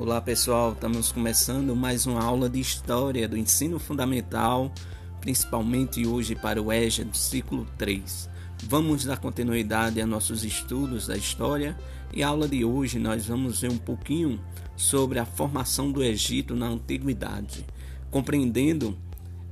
Olá pessoal, estamos começando mais uma aula de História do Ensino Fundamental, principalmente hoje para o EJA do ciclo 3. Vamos dar continuidade a nossos estudos da História e a aula de hoje nós vamos ver um pouquinho sobre a formação do Egito na Antiguidade, compreendendo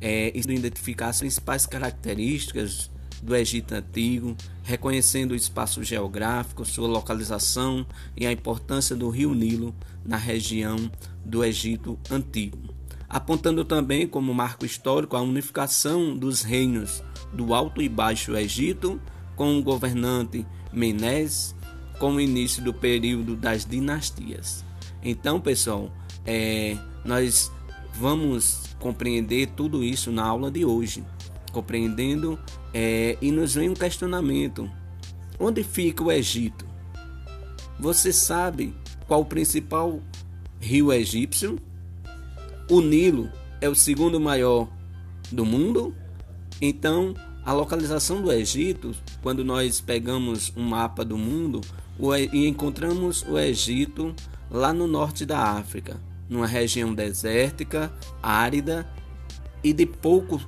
é, e identificar as principais características do Egito Antigo, reconhecendo o espaço geográfico, sua localização e a importância do rio Nilo na região do Egito Antigo, apontando também como marco histórico a unificação dos reinos do Alto e Baixo Egito com o governante Menes, com o início do período das dinastias. Então, pessoal, é, nós vamos compreender tudo isso na aula de hoje compreendendo, é, e nos vem um questionamento: onde fica o Egito? Você sabe qual o principal rio egípcio? O Nilo é o segundo maior do mundo? Então, a localização do Egito, quando nós pegamos um mapa do mundo e encontramos o Egito lá no norte da África, numa região desértica, árida e de pouco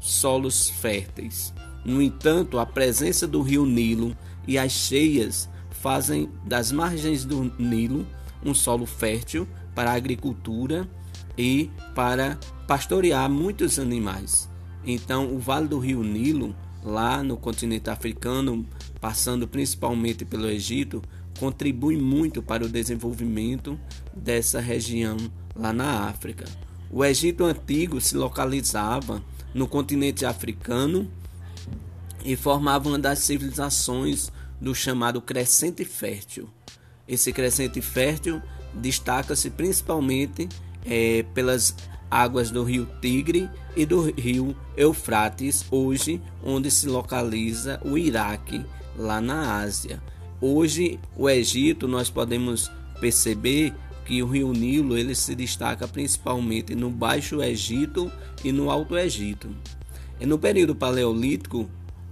solos férteis. No entanto, a presença do rio Nilo e as cheias fazem das margens do Nilo um solo fértil para a agricultura e para pastorear muitos animais. Então, o Vale do Rio Nilo, lá no continente africano, passando principalmente pelo Egito, contribui muito para o desenvolvimento dessa região lá na África. O Egito antigo se localizava no continente africano e formava uma das civilizações do chamado Crescente Fértil. Esse Crescente Fértil destaca-se principalmente é, pelas águas do rio Tigre e do rio Eufrates, hoje onde se localiza o Iraque, lá na Ásia. Hoje, o Egito, nós podemos perceber que o rio Nilo ele se destaca principalmente no Baixo Egito e no Alto Egito. E no período paleolítico,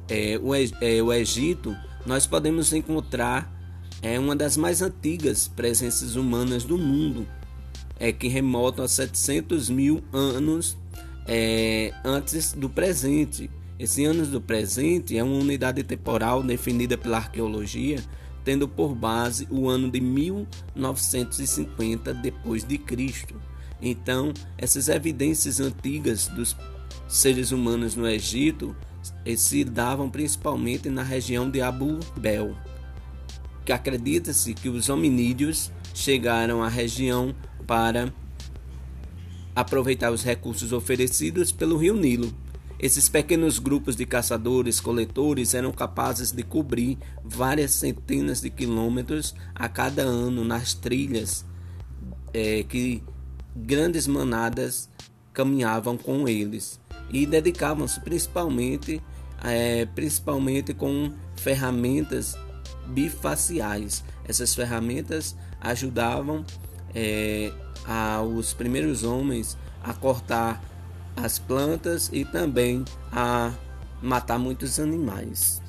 é, o, é, o Egito, nós podemos encontrar é, uma das mais antigas presenças humanas do mundo, é, que remontam a 700 mil anos é, antes do presente. Esse anos do presente é uma unidade temporal definida pela arqueologia tendo por base o ano de 1950 depois de Cristo. Então, essas evidências antigas dos seres humanos no Egito se davam principalmente na região de Abu Bel, que acredita-se que os hominídeos chegaram à região para aproveitar os recursos oferecidos pelo rio Nilo esses pequenos grupos de caçadores-coletores eram capazes de cobrir várias centenas de quilômetros a cada ano nas trilhas é, que grandes manadas caminhavam com eles e dedicavam-se principalmente, é, principalmente com ferramentas bifaciais. Essas ferramentas ajudavam é, os primeiros homens a cortar as plantas e também a matar muitos animais.